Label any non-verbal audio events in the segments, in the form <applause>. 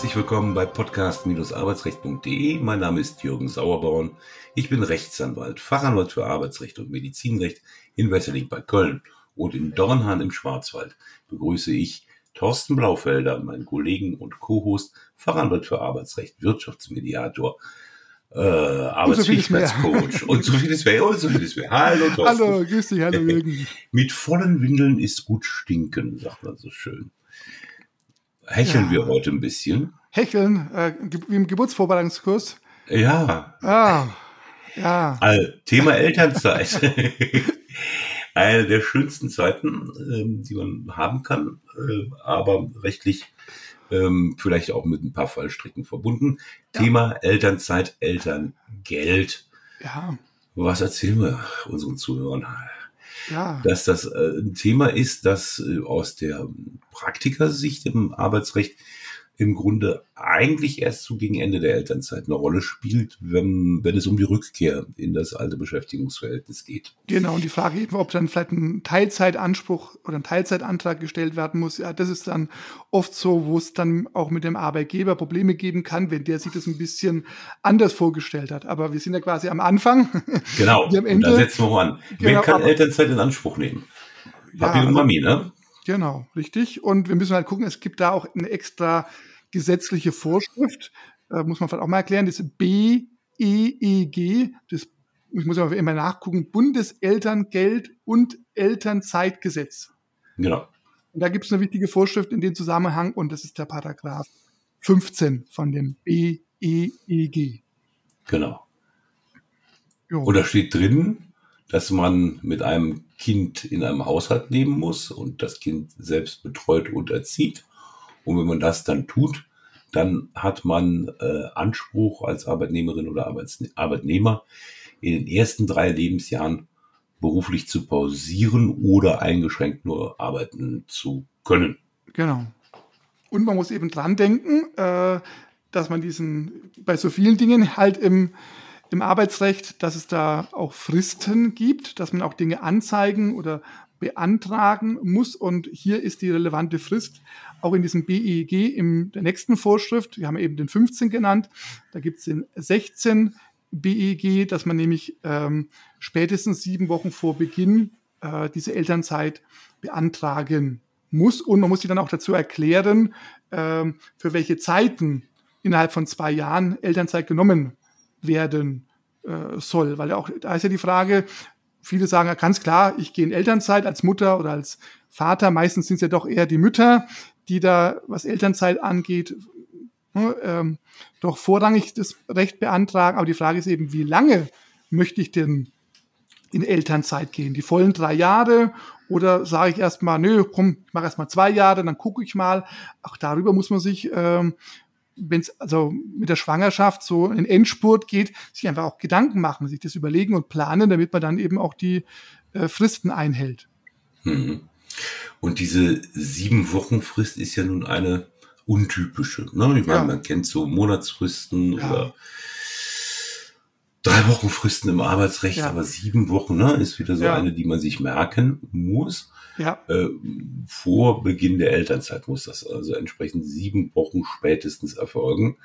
Herzlich willkommen bei podcast-arbeitsrecht.de. Mein Name ist Jürgen Sauerborn. Ich bin Rechtsanwalt, Fachanwalt für Arbeitsrecht und Medizinrecht in Wesseling bei Köln und in Dornhahn im Schwarzwald begrüße ich Thorsten Blaufelder, meinen Kollegen und Co-Host, Fachanwalt für Arbeitsrecht, Wirtschaftsmediator, äh, Arbeitsfähigkeitscoach und so vieles mehr und so vieles mehr. Hallo Thorsten. Hallo, grüß dich, hallo <laughs> Jürgen. Mit vollen Windeln ist gut stinken, sagt man so schön. Hecheln ja. wir heute ein bisschen. Hecheln, äh, wie im Geburtsvorbereitungskurs. Ja. Ah, ja. Also, Thema Elternzeit. <laughs> Eine der schönsten Zeiten, ähm, die man haben kann, äh, aber rechtlich ähm, vielleicht auch mit ein paar Fallstricken verbunden. Ja. Thema Elternzeit, Elterngeld. Ja. Was erzählen wir unseren Zuhörern? Ja. Dass das äh, ein Thema ist, das äh, aus der Praktikersicht im Arbeitsrecht im Grunde eigentlich erst so gegen Ende der Elternzeit eine Rolle spielt, wenn, wenn es um die Rückkehr in das alte Beschäftigungsverhältnis geht. Genau, und die Frage eben, ob dann vielleicht ein Teilzeitanspruch oder ein Teilzeitantrag gestellt werden muss, ja, das ist dann oft so, wo es dann auch mit dem Arbeitgeber Probleme geben kann, wenn der sich das ein bisschen anders vorgestellt hat. Aber wir sind ja quasi am Anfang. <laughs> Genau, am Ende. da setzen wir an. Genau, Wer kann Elternzeit in Anspruch nehmen? Papi ja, und Mami, ne? Genau, richtig. Und wir müssen halt gucken, es gibt da auch eine extra gesetzliche Vorschrift, äh, muss man vielleicht auch mal erklären, das BEEG, das ich muss aber immer nachgucken, Bundeselterngeld und Elternzeitgesetz. Genau. Und da gibt es eine wichtige Vorschrift in dem Zusammenhang und das ist der Paragraph 15 von dem BEEG. Genau. Jo. Und da steht drin, dass man mit einem Kind in einem Haushalt leben muss und das Kind selbst betreut und erzieht und wenn man das dann tut, dann hat man äh, Anspruch als Arbeitnehmerin oder Arbeits Arbeitnehmer in den ersten drei Lebensjahren beruflich zu pausieren oder eingeschränkt nur arbeiten zu können. Genau. Und man muss eben dran denken, äh, dass man diesen bei so vielen Dingen halt im, im Arbeitsrecht, dass es da auch Fristen gibt, dass man auch Dinge anzeigen oder beantragen muss. Und hier ist die relevante Frist auch in diesem BEG in der nächsten Vorschrift. Wir haben eben den 15 genannt. Da gibt es den 16 BEG, dass man nämlich ähm, spätestens sieben Wochen vor Beginn äh, diese Elternzeit beantragen muss. Und man muss sie dann auch dazu erklären, ähm, für welche Zeiten innerhalb von zwei Jahren Elternzeit genommen werden äh, soll. Weil auch da ist ja die Frage, viele sagen ganz klar, ich gehe in Elternzeit als Mutter oder als Vater. Meistens sind es ja doch eher die Mütter, die da, was Elternzeit angeht, ne, ähm, doch vorrangig das Recht beantragen. Aber die Frage ist eben, wie lange möchte ich denn in Elternzeit gehen? Die vollen drei Jahre oder sage ich erstmal, nö, komm, ich mache erstmal zwei Jahre, dann gucke ich mal. Auch darüber muss man sich ähm, wenn es also mit der Schwangerschaft so in Endspurt geht, sich einfach auch Gedanken machen, sich das überlegen und planen, damit man dann eben auch die äh, Fristen einhält. Mhm. Und diese sieben Wochen Frist ist ja nun eine untypische. Ne? Ich meine, ja. man kennt so Monatsfristen ja. oder drei Wochen Fristen im Arbeitsrecht, ja. aber sieben Wochen ne, ist wieder so eine, die man sich merken muss. Äh, vor Beginn der Elternzeit muss das also entsprechend sieben Wochen spätestens erfolgen.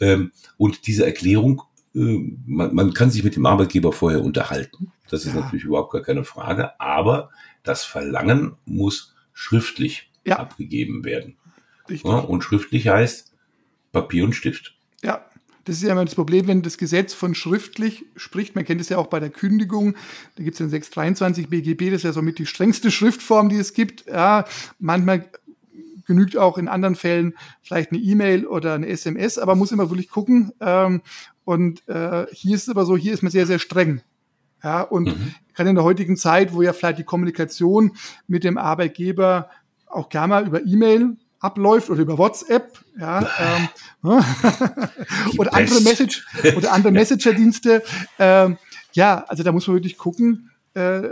Ähm, und diese Erklärung, man, man, kann sich mit dem Arbeitgeber vorher unterhalten. Das ist ja. natürlich überhaupt gar keine Frage. Aber das Verlangen muss schriftlich ja. abgegeben werden. Ja, und schriftlich heißt Papier und Stift. Ja, das ist ja immer das Problem, wenn das Gesetz von schriftlich spricht. Man kennt es ja auch bei der Kündigung. Da gibt es den 623 BGB, das ist ja somit die strengste Schriftform, die es gibt. Ja, manchmal genügt auch in anderen Fällen vielleicht eine E-Mail oder eine SMS, aber muss immer wirklich gucken. Ähm, und äh, hier ist es aber so, hier ist man sehr, sehr streng. Ja, und mhm. gerade in der heutigen Zeit, wo ja vielleicht die Kommunikation mit dem Arbeitgeber auch gerne mal über E-Mail abläuft oder über WhatsApp, ja, ähm, ne? <laughs> oder andere Message oder andere <laughs> Messenger-Dienste. Ähm, ja, also da muss man wirklich gucken, äh,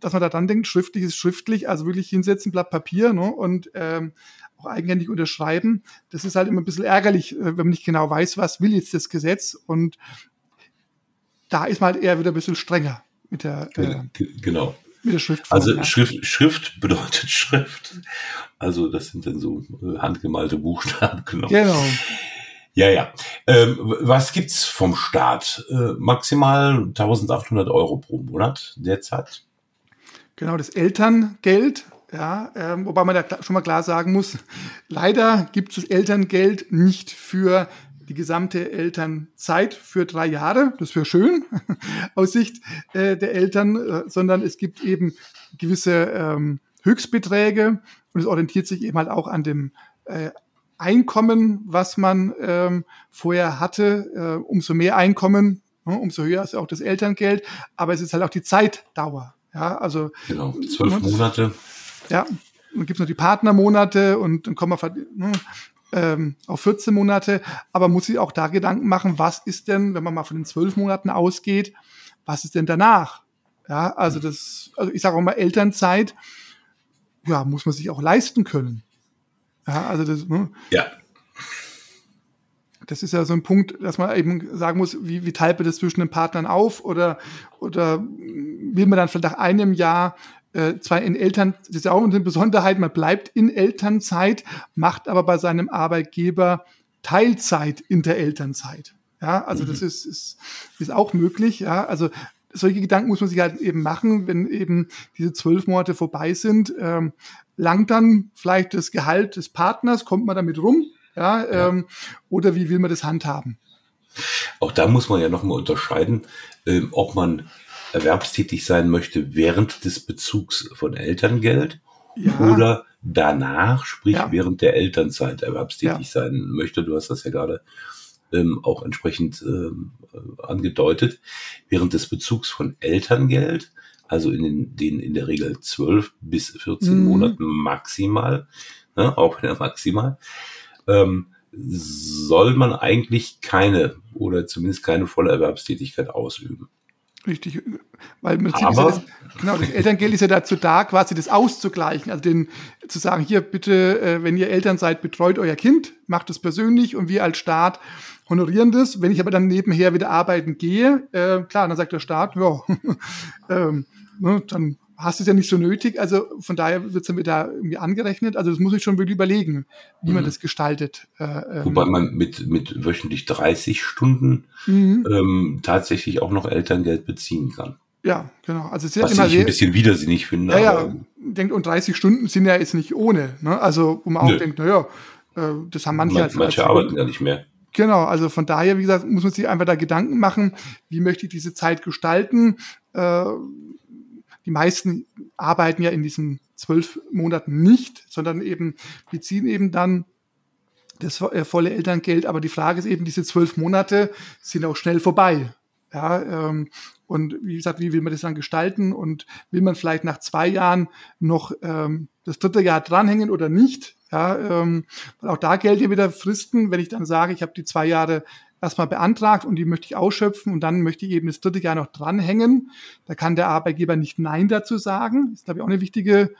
dass man da dann denkt, schriftlich ist schriftlich, also wirklich hinsetzen, Blatt Papier ne, und ähm, auch eigenhändig unterschreiben. Das ist halt immer ein bisschen ärgerlich, äh, wenn man nicht genau weiß, was will jetzt das Gesetz. Und da ist man halt eher wieder ein bisschen strenger mit der, äh, genau. Mit der Schrift. Also ja. Schrift, Schrift <laughs> bedeutet Schrift. Also das sind dann so äh, handgemalte Buchstaben. <laughs> Genau. genau. Ja, ja. Ähm, was gibt's vom Staat? Äh, maximal 1800 Euro pro Monat derzeit. Genau, das Elterngeld. Ja, ähm, wobei man da schon mal klar sagen muss, leider gibt es das Elterngeld nicht für die gesamte Elternzeit für drei Jahre. Das wäre schön <laughs> aus Sicht äh, der Eltern, äh, sondern es gibt eben gewisse ähm, Höchstbeträge und es orientiert sich eben halt auch an dem äh, Einkommen, was man ähm, vorher hatte, äh, umso mehr Einkommen, ne, umso höher ist auch das Elterngeld, aber es ist halt auch die Zeitdauer. Ja, also genau, zwölf ne, Monate. Ja, dann gibt es noch die Partnermonate und dann kommen wir ne, ähm, auf 14 Monate, aber muss sich auch da Gedanken machen, was ist denn, wenn man mal von den zwölf Monaten ausgeht, was ist denn danach? Ja, also das, also ich sage auch mal Elternzeit, ja, muss man sich auch leisten können. Ja, also das, ne? Ja. Das ist ja so ein Punkt, dass man eben sagen muss, wie, wie teilt man das zwischen den Partnern auf oder, oder will man dann vielleicht nach einem Jahr äh, zwar in Eltern, das ist ja auch eine Besonderheit, man bleibt in Elternzeit, macht aber bei seinem Arbeitgeber Teilzeit in der Elternzeit. Ja, also mhm. das ist, ist, ist auch möglich. Ja, also solche Gedanken muss man sich halt eben machen, wenn eben diese zwölf Monate vorbei sind. Ähm, langt dann vielleicht das Gehalt des Partners, kommt man damit rum? Ja, ja. Ähm, oder wie will man das handhaben? Auch da muss man ja nochmal unterscheiden, ähm, ob man erwerbstätig sein möchte während des Bezugs von Elterngeld ja. oder danach, sprich ja. während der Elternzeit erwerbstätig ja. sein möchte. Du hast das ja gerade ähm, auch entsprechend ähm, angedeutet. Während des Bezugs von Elterngeld also in den, den in der Regel 12 bis 14 mhm. Monaten maximal, ne, auch in der maximal, ähm, soll man eigentlich keine oder zumindest keine volle Erwerbstätigkeit ausüben. Richtig, weil man Aber, ja das, genau, das Elterngeld ist ja dazu da, quasi das auszugleichen. Also den, zu sagen, hier bitte, äh, wenn ihr Eltern seid, betreut euer Kind, macht es persönlich und wir als Staat honorieren das. Wenn ich aber dann nebenher wieder arbeiten gehe, äh, klar, dann sagt der Staat, ja, <laughs> ähm, ne, dann hast du es ja nicht so nötig. Also von daher wird es dann wieder irgendwie angerechnet. Also das muss ich schon wirklich überlegen, wie mhm. man das gestaltet. Äh, ähm. Wobei man mit, mit wöchentlich 30 Stunden mhm. ähm, tatsächlich auch noch Elterngeld beziehen kann. Ja, genau. Also es ist Was immer ich sehr, ein bisschen widersinnig finde. Ja, ja, denkt, und 30 Stunden sind ja jetzt nicht ohne. Ne? Also wo man auch Nö. denkt, naja, äh, das haben manche Man, als, Manche als arbeiten ja nicht mehr. Genau, also von daher, wie gesagt, muss man sich einfach da Gedanken machen, wie möchte ich diese Zeit gestalten. Äh, die meisten arbeiten ja in diesen zwölf Monaten nicht, sondern eben beziehen eben dann das äh, volle Elterngeld. Aber die Frage ist eben, diese zwölf Monate sind auch schnell vorbei. Ja, ähm, und wie gesagt, wie will man das dann gestalten? Und will man vielleicht nach zwei Jahren noch ähm, das dritte Jahr dranhängen oder nicht? Ja, ähm, weil auch da gelten wieder Fristen, wenn ich dann sage, ich habe die zwei Jahre erstmal beantragt und die möchte ich ausschöpfen und dann möchte ich eben das dritte Jahr noch dranhängen. Da kann der Arbeitgeber nicht Nein dazu sagen. Das ist, glaube ich, auch eine wichtige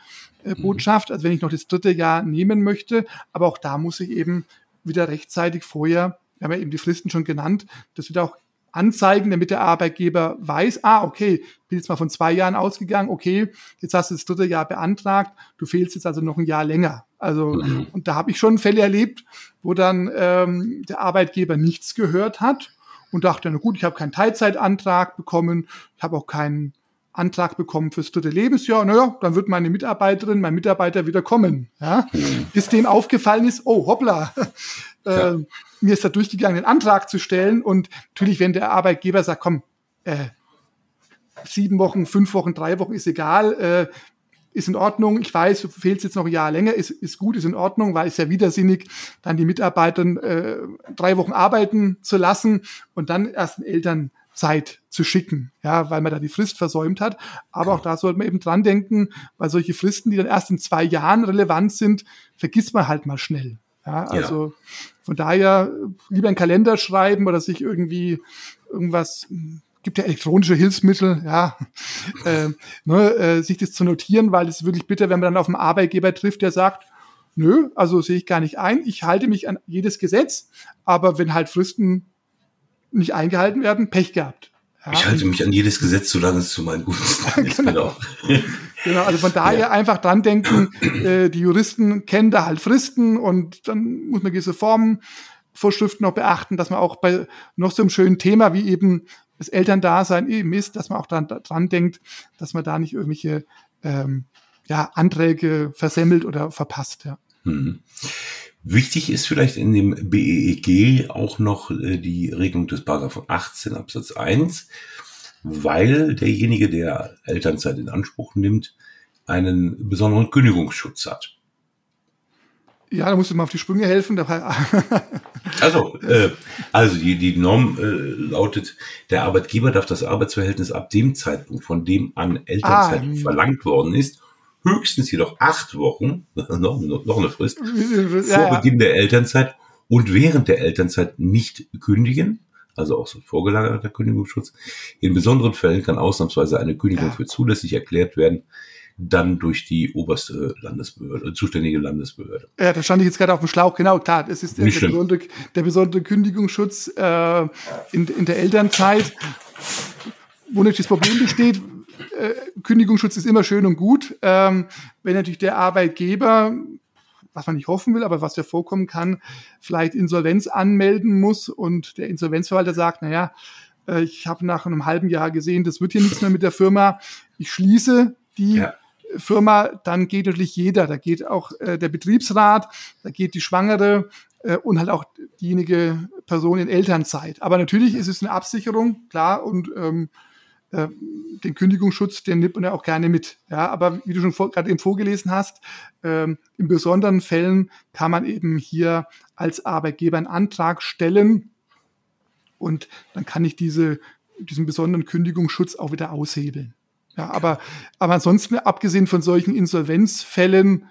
äh, mhm. Botschaft. Also wenn ich noch das dritte Jahr nehmen möchte, aber auch da muss ich eben wieder rechtzeitig vorher, wir haben ja eben die Fristen schon genannt, das wird auch anzeigen, damit der Arbeitgeber weiß, ah, okay, bin jetzt mal von zwei Jahren ausgegangen, okay, jetzt hast du das dritte Jahr beantragt, du fehlst jetzt also noch ein Jahr länger. Also, mhm. und da habe ich schon Fälle erlebt, wo dann ähm, der Arbeitgeber nichts gehört hat und dachte, na gut, ich habe keinen Teilzeitantrag bekommen, ich habe auch keinen Antrag bekommen fürs dritte Lebensjahr. Naja, dann wird meine Mitarbeiterin, mein Mitarbeiter wieder kommen. Ja? Mhm. Bis dem aufgefallen ist, oh hoppla, äh, ja. mir ist da durchgegangen, den Antrag zu stellen. Und natürlich, wenn der Arbeitgeber sagt, komm, äh, sieben Wochen, fünf Wochen, drei Wochen ist egal, äh, ist in Ordnung. Ich weiß, du fehlst jetzt noch ein Jahr länger, ist, ist gut, ist in Ordnung, weil es ja widersinnig, dann die Mitarbeiter äh, drei Wochen arbeiten zu lassen und dann erst den Eltern Zeit zu schicken, ja, weil man da die Frist versäumt hat. Aber auch da sollte man eben dran denken, weil solche Fristen, die dann erst in zwei Jahren relevant sind, vergisst man halt mal schnell. Ja, also ja. von daher lieber einen Kalender schreiben oder sich irgendwie irgendwas gibt ja elektronische Hilfsmittel, ja, <laughs> äh, ne, äh, sich das zu notieren, weil es wirklich bitter, wenn man dann auf einen Arbeitgeber trifft, der sagt, nö, also sehe ich gar nicht ein, ich halte mich an jedes Gesetz, aber wenn halt Fristen nicht eingehalten werden, Pech gehabt. Ja, ich halte mich an jedes Gesetz, solange es zu meinen Gunsten <laughs> ist. genau. genau, also von daher ja. einfach dran denken, äh, die Juristen kennen da halt Fristen und dann muss man gewisse Formen, Vorschriften noch beachten, dass man auch bei noch so einem schönen Thema wie eben das Elterndasein eben ist, dass man auch dran, dran denkt, dass man da nicht irgendwelche ähm, ja, Anträge versemmelt oder verpasst. Ja. Mhm. Wichtig ist vielleicht in dem BEEG auch noch äh, die Regelung des Paragraphen 18 Absatz 1, weil derjenige, der Elternzeit in Anspruch nimmt, einen besonderen Kündigungsschutz hat. Ja, da musst du mal auf die Sprünge helfen. <laughs> also, äh, also die, die Norm äh, lautet, der Arbeitgeber darf das Arbeitsverhältnis ab dem Zeitpunkt, von dem an Elternzeit ah, verlangt worden ist, höchstens jedoch acht Wochen, <laughs> noch, noch eine Frist, vor Beginn der Elternzeit und während der Elternzeit nicht kündigen, also auch so vorgelagerter Kündigungsschutz. In besonderen Fällen kann ausnahmsweise eine Kündigung für zulässig erklärt werden, dann durch die oberste Landesbehörde, zuständige Landesbehörde. Ja, da stand ich jetzt gerade auf dem Schlauch, genau, klar, es ist der, der, besondere, der besondere Kündigungsschutz äh, in, in der Elternzeit, wo natürlich das Problem besteht, äh, Kündigungsschutz ist immer schön und gut. Ähm, wenn natürlich der Arbeitgeber, was man nicht hoffen will, aber was ja vorkommen kann, vielleicht Insolvenz anmelden muss und der Insolvenzverwalter sagt, naja, äh, ich habe nach einem halben Jahr gesehen, das wird hier nichts mehr mit der Firma, ich schließe die ja. Firma, dann geht natürlich jeder, da geht auch äh, der Betriebsrat, da geht die Schwangere äh, und halt auch diejenige Person in Elternzeit. Aber natürlich ist es eine Absicherung, klar, und ähm, äh, den Kündigungsschutz, den nimmt man ja auch gerne mit. Ja, aber wie du schon vor, gerade eben vorgelesen hast, ähm, in besonderen Fällen kann man eben hier als Arbeitgeber einen Antrag stellen und dann kann ich diese, diesen besonderen Kündigungsschutz auch wieder aushebeln. Ja, aber, aber ansonsten, abgesehen von solchen Insolvenzfällen,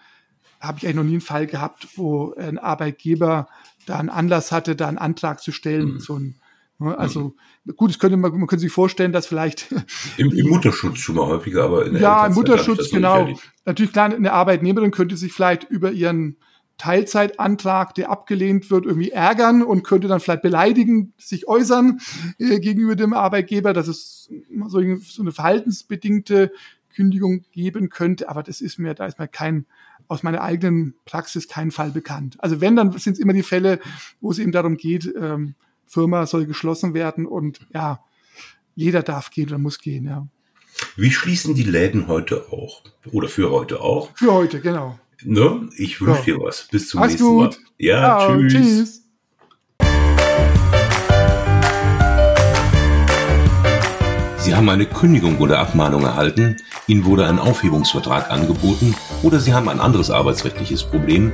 habe ich eigentlich noch nie einen Fall gehabt, wo ein Arbeitgeber da einen Anlass hatte, da einen Antrag zu stellen, mhm. so ein also gut, es könnte man, man könnte sich vorstellen, dass vielleicht im, im Mutterschutz schon mal häufiger, aber in der ja im Mutterschutz genau. Natürlich klar, eine Arbeitnehmerin könnte sich vielleicht über ihren Teilzeitantrag, der abgelehnt wird, irgendwie ärgern und könnte dann vielleicht beleidigen, sich äußern äh, gegenüber dem Arbeitgeber, dass es so, so eine verhaltensbedingte Kündigung geben könnte. Aber das ist mir, da ist mir kein aus meiner eigenen Praxis kein Fall bekannt. Also wenn, dann sind es immer die Fälle, wo es eben darum geht, ähm, Firma soll geschlossen werden und ja, jeder darf gehen oder muss gehen, ja. Wie schließen die Läden heute auch? Oder für heute auch? Für heute, genau. Ne? Ich wünsche ja. dir was. Bis zum Alles nächsten gut. Mal. Ja, ja tschüss. tschüss. Sie haben eine Kündigung oder Abmahnung erhalten, Ihnen wurde ein Aufhebungsvertrag angeboten oder Sie haben ein anderes arbeitsrechtliches Problem,